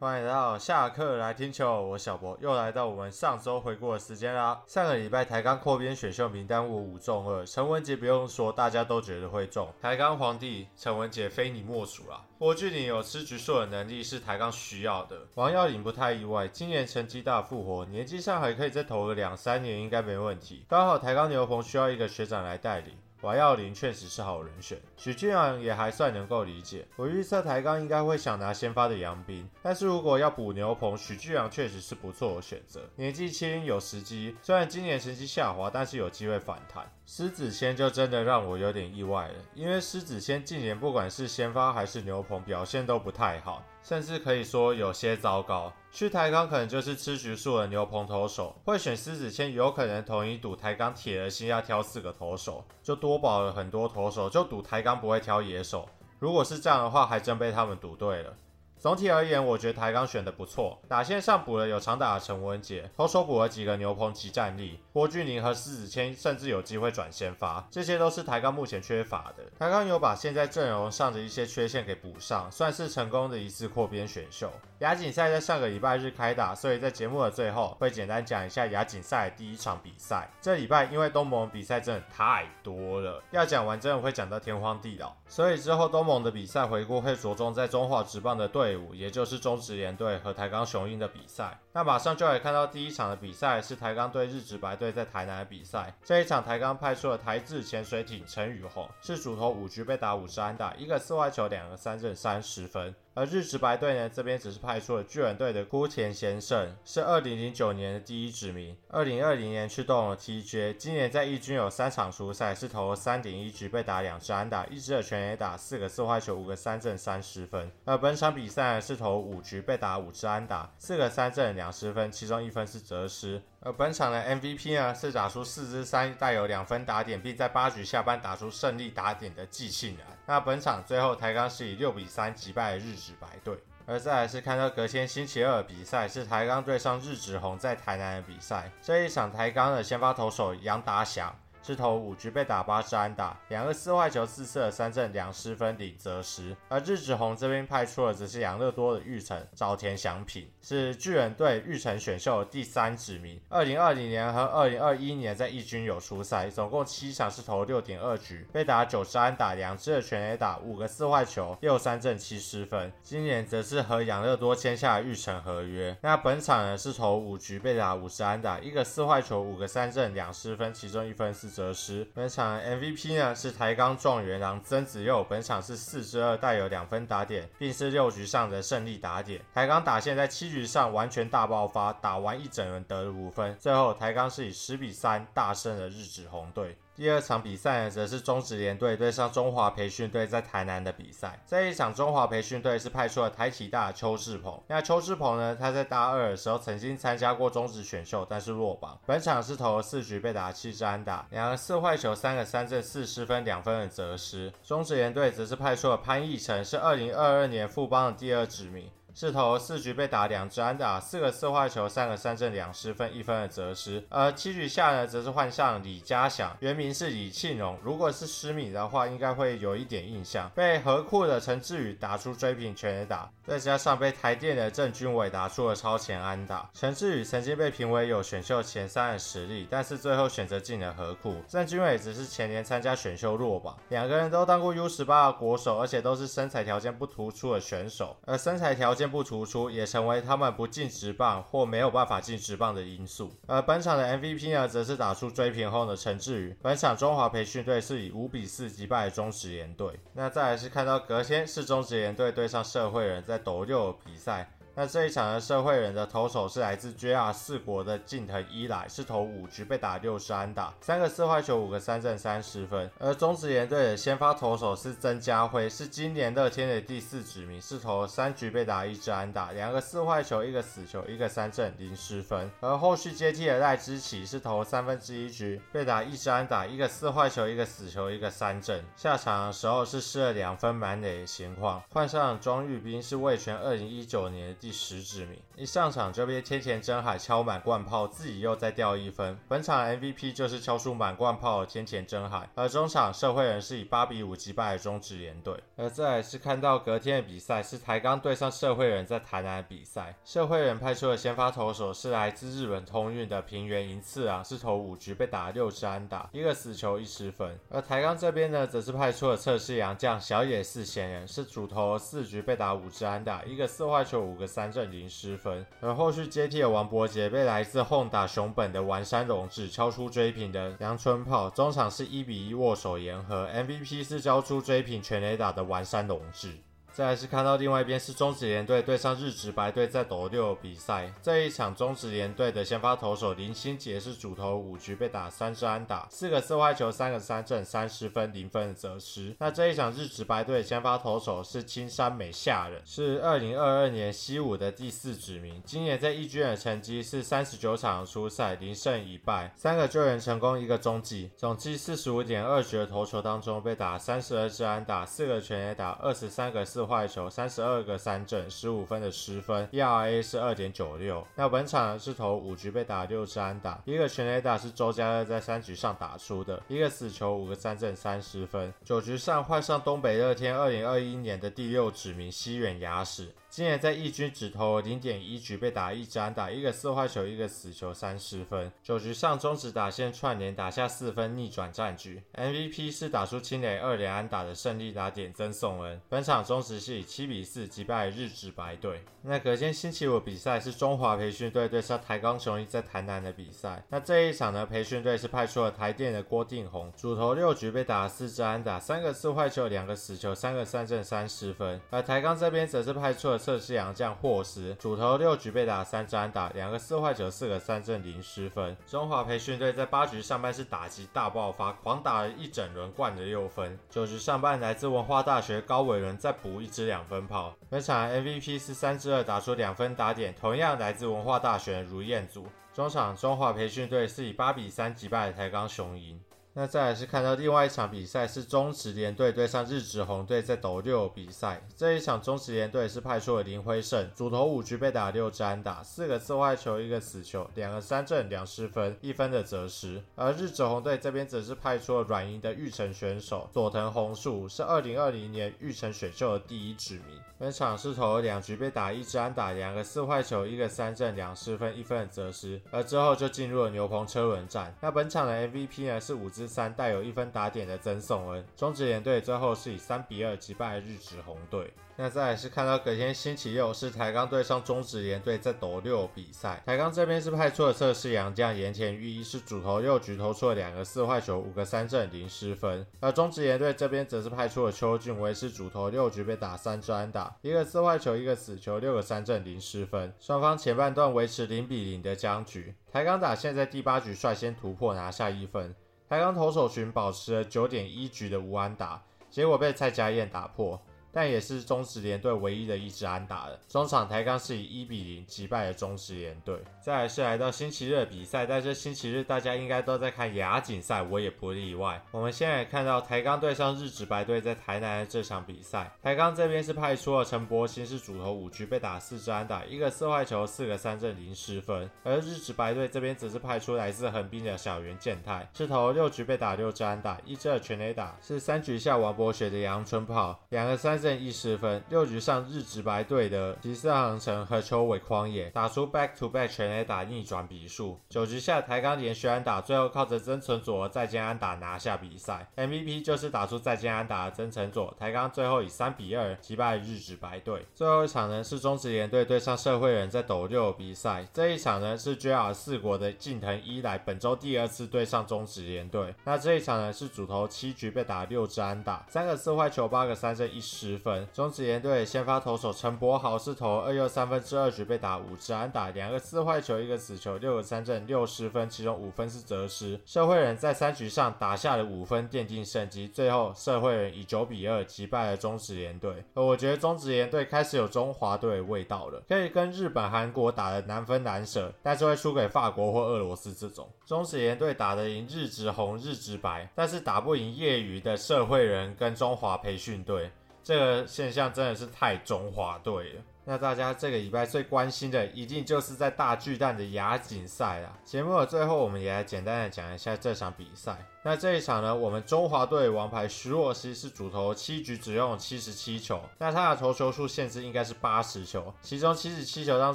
欢迎来到下课来听球，我小博又来到我们上周回顾的时间啦。上个礼拜台钢扩编选秀名单我五中二，陈文杰不用说，大家都觉得会中。台钢皇帝陈文杰非你莫属啦。郭俊麟有吃局数的能力是台钢需要的，王跃霖不太意外，今年成绩大复活，年纪上还可以再投个两三年，应该没问题。刚好台钢牛棚需要一个学长来带领。王跃霖确实是好人选，许俊阳也还算能够理解。我预测台钢应该会想拿先发的杨斌，但是如果要补牛棚，许俊阳确实是不错的选择。年纪轻有时机，虽然今年成绩下滑，但是有机会反弹。狮子谦就真的让我有点意外了，因为狮子谦近年不管是先发还是牛棚表现都不太好，甚至可以说有些糟糕。去台钢可能就是吃局数的牛棚投手，会选狮子谦，有可能同一赌台钢铁了心要挑四个投手，就多保了很多投手，就赌台钢不会挑野手。如果是这样的话，还真被他们赌对了。总体而言，我觉得台钢选的不错，打线上补了有长打的陈文杰，投手补了几个牛棚即战力，郭俊麟和施子谦甚至有机会转先发，这些都是台钢目前缺乏的。台钢有把现在阵容上的一些缺陷给补上，算是成功的一次扩编选秀。亚锦赛在上个礼拜日开打，所以在节目的最后会简单讲一下亚锦赛第一场比赛。这礼拜因为东盟比赛真的太多了，要讲完真的会讲到天荒地老，所以之后东盟的比赛回顾会着重在中华职棒的队队伍，也就是中职联队和台钢雄鹰的比赛。那马上就可以看到第一场的比赛是台钢队日职白队在台南的比赛。这一场台钢派出了台智潜水艇陈宇宏，是主投五局被打五十安打，一个四外球，两个三振，三十分。而日职白队呢，这边只是派出了巨人队的孤田贤胜，是二零零九年的第一指名，二零二零年去动了 TJ，今年在一军有三场出赛，是投了三点一局被打两支安打，一支的全垒打，四个四坏球，五个三振，三十分。而本场比赛呢，是投五局被打五支安打，四个三振，两十分，其中一分是责失。而本场的 MVP 呢，是打出四支三带有两分打点，并在八局下半打出胜利打点的季庆然。那本场最后台钢是以六比三击败日职白队。而再来是看到隔天星期二的比赛，是台钢对上日职红在台南的比赛。这一场台钢的先发投手杨达祥。是投五局被打八支安打，两个四坏球，四次的三振，两失分，零责失。而日职红这边派出的则是养乐多的玉成早田祥平，是巨人队玉成选秀的第三指名。二零二零年和二零二一年在一军有出赛，总共七场是投六点二局，被打九支安打，两支的全垒打，五个四坏球，六三振，七失分。今年则是和养乐多签下了玉成合约。那本场呢是投五局被打五支安打，一个四坏球，五个三振，两失分，其中一分是。得失，本场 MVP 呢是台钢状元郎曾子佑，本场是四支二带有两分打点，并是六局上的胜利打点。台钢打线在七局上完全大爆发，打完一整轮得了五分，最后台钢是以十比三大胜了日职红队。第二场比赛呢，则是中职联队对上中华培训队在台南的比赛。这一场中华培训队是派出了台体大邱志鹏。那邱志鹏呢，他在大二的时候曾经参加过中职选秀，但是落榜。本场是投了四局被打七支安打，两个四坏球，三个三振，四失分，两分的责失。中职联队则是派出了潘奕成，是二零二二年富邦的第二指名。是投四局被打两支安打，四个四坏球，三个三振，两失分，一分的责失。而七局下呢，则是换上李嘉祥，原名是李庆荣。如果是狮迷的话，应该会有一点印象。被合库的陈志宇打出追平全垒打，再加上被台电的郑君伟打出了超前安打。陈志宇曾经被评为有选秀前三的实力，但是最后选择进了合库。郑君伟只是前年参加选秀落榜。两个人都当过 U 十八的国手，而且都是身材条件不突出的选手，而身材条件。不突出，也成为他们不进职棒或没有办法进职棒的因素。而本场的 MVP 呢，则是打出追平后的陈志宇。本场中华培训队是以五比四击败中职联队。那再来是看到隔天是中职联队对上社会人在斗六比赛。那这一场的社会人的投手是来自 JR 四国的近藤一来，是投五局被打六支安打，三个四坏球，五个三振，三十分。而中职联队的先发投手是曾家辉，是今年乐天的第四指名，是投三局被打一支安打，两个四坏球，一个死球，一个三振，零失分。而后续接替的赖之奇是投三分之一局被打一支安打，一个四坏球，一个死球，一个三振。下场的时候是失了两分满垒的情况。换上庄裕斌是魏全二零一九年。第十指名。一上场就被天前真海敲满贯炮，自己又再掉一分。本场 MVP 就是敲出满贯炮的天前真海。而中场社会人是以八比五击败了中职联队。而再来是看到隔天的比赛是台钢对上社会人在台南的比赛，社会人派出的先发投手是来自日本通运的平原银次郎，是投五局被打六支安打，一个死球一失分。而台钢这边呢，则是派出了测试洋将小野寺贤人，是主投四局被打五支安打，一个四坏球五个三振零失分。而后续接替的王伯杰被来自 Honda 熊本的丸山隆志敲出追平的阳春炮，中场是一比一握手言和，MVP 是交出追平全垒打的丸山隆志。再来是看到另外一边是中职联队对上日职白队在斗六比赛，这一场中职联队的先发投手林鑫杰是主投五局被打三支安打，四个四坏球三个三振三十分零分的责失。那这一场日职白队先发投手是青山美夏人，是二零二二年西武的第四指名，今年在一军的成绩是三十九场出赛零胜一败，三个救援成功一个中继，总计四十五点二局的投球当中被打三十二支安打，四个全垒打二十三个四。坏球，三十二个三振，十五分的失分，ERA 是二点九六。那本场是投五局被打六支安打，一个全垒打是周家乐在三局上打出的，一个死球，五个三振，三十分。九局上换上东北乐天二零二一年的第六指名西远雅史。今年在一军只投零点一局被打一支安打，一个四坏球，一个死球，三十分。九局上中职打线串联打下四分逆转战局，MVP 是打出清垒二连安打的胜利打点曾颂恩。本场中职是以七比四击败日职白队。那隔天星期五比赛是中华培训队对上台钢雄鹰在台南的比赛。那这一场呢，培训队是派出了台电的郭定宏，主投六局被打四支安打，三个四坏球，两个死球，三个三振，三十分。而台钢这边则是派出了。测试洋将霍斯主投六局被打三支安打，两个四坏球，四个三振，零失分。中华培训队在八局上半是打击大爆发，狂打了一整轮，灌了六分。九局上半来自文化大学高伟伦再补一支两分炮。本场 MVP 是三支二打出两分打点，同样来自文化大学卢彦祖。中场中华培训队是以八比三击败了台钢雄鹰。那再来是看到另外一场比赛是中职联队对上日职红队在斗六比赛，这一场中职联队是派出了林辉胜，主投五局被打六支安打，四个四坏球，一个死球，两个三振，两失分，一分的责失。而日职红队这边则是派出了软银的玉成选手佐藤红树，是二零二零年玉成选秀的第一指名。本场是投了两局被打一支安打，两个四坏球，一个三振，两失分，一分的责失。而之后就进入了牛棚车轮战。那本场的 MVP 呢是五支之三带有一分打点的曾颂恩，中职联队最后是以三比二击败日职红队。那再来是看到隔天星期六是台钢对上中职联队在斗六比赛，台钢这边是派出了测试洋将岩田裕一，是主投六局投出了两个四坏球，五个三振，零失分。而中职联队这边则是派出了邱俊威，是主投六局被打三支安打，一个四坏球，一个死球，六个三振，零失分。双方前半段维持零比零的僵局，台钢打现在第八局率先突破拿下一分。台钢投手群保持了九点一局的无安打，结果被蔡家燕打破。但也是中职联队唯一的一支安打了。中场台钢是以一比零击败了中职联队。再来是来到星期日的比赛，但是星期日大家应该都在看亚锦赛，我也不例外。我们现在看到台钢对上日职白队在台南的这场比赛，台钢这边是派出了陈柏兴，是主投五局被打四支安打，一个四坏球，四个三振，零失分。而日职白队这边则是派出来自横滨的小原健太，是投六局被打六支安打，一支二全垒打，是三局下王柏学的阳春炮，两个三。胜一失分，六局上日职白队的吉森航城和秋尾匡也打出 back to back 全垒打逆转比数。九局下台钢连续安打，最后靠着曾存佐和再见安打拿下比赛。MVP 就是打出再见安打的曾存佐。台钢最后以三比二击败日职白队。最后一场呢是中职联队对上社会人在斗六比赛，这一场呢是 JR 四国的近藤一来本周第二次对上中职联队。那这一场呢是主投七局被打六支安打，三个四坏球，八个三振一失。十分中职联队先发投手陈柏豪是投二又三分之二局被打五支安打，两个四坏球，一个死球，六个三振，六失分，其中五分是责失。社会人在三局上打下了五分，奠定胜机。最后社会人以九比二击败了中职联队。而我觉得中职联队开始有中华队的味道了，可以跟日本、韩国打得难分难舍，但是会输给法国或俄罗斯这种。中职联队打得赢日职红、日职白，但是打不赢业余的社会人跟中华培训队。这个现象真的是太中华队了。那大家这个礼拜最关心的，一定就是在大巨蛋的亚锦赛了。节目的最后，我们也来简单的讲一下这场比赛。那这一场呢，我们中华队王牌徐若曦是主投七局只用七十七球，那他的投球数限制应该是八十球，其中七十七球当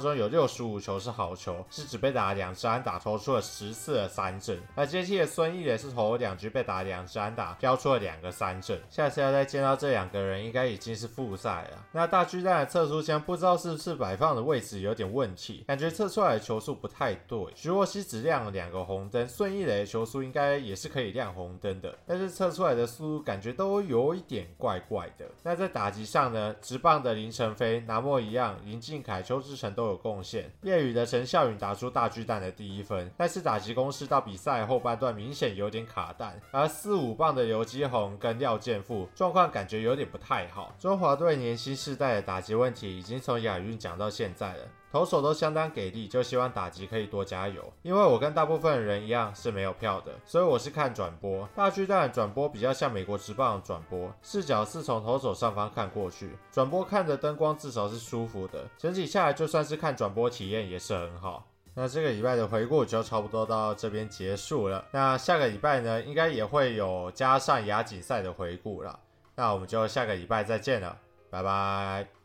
中有六十五球是好球，是只被打两支安打，投出了十次的三振。那接替的孙易磊是投了两局被打两支安打，飙出了两个三振。下次要再见到这两个人，应该已经是复赛了。那大巨蛋的测速枪不知道是不是摆放的位置有点问题，感觉测出来的球速不太对。徐若曦只亮了两个红灯，孙易磊的球速应该也是可以。亮红灯的，但是测出来的速度感觉都有一点怪怪的。那在打击上呢，直棒的林晨飞、拿莫一样，林靖凯、邱志成都有贡献。业余的陈孝允打出大巨蛋的第一分，但是打击攻势到比赛后半段明显有点卡弹。而四五棒的游基鸿跟廖健富状况感觉有点不太好。中华队年轻世代的打击问题已经从亚运讲到现在了。投手都相当给力，就希望打击可以多加油。因为我跟大部分人一样是没有票的，所以我是看转播。大巨蛋转播比较像美国职棒转播，视角是从投手上方看过去，转播看着灯光至少是舒服的。整体下来就算是看转播体验也是很好。那这个礼拜的回顾就差不多到这边结束了。那下个礼拜呢，应该也会有加上亚锦赛的回顾了。那我们就下个礼拜再见了，拜拜。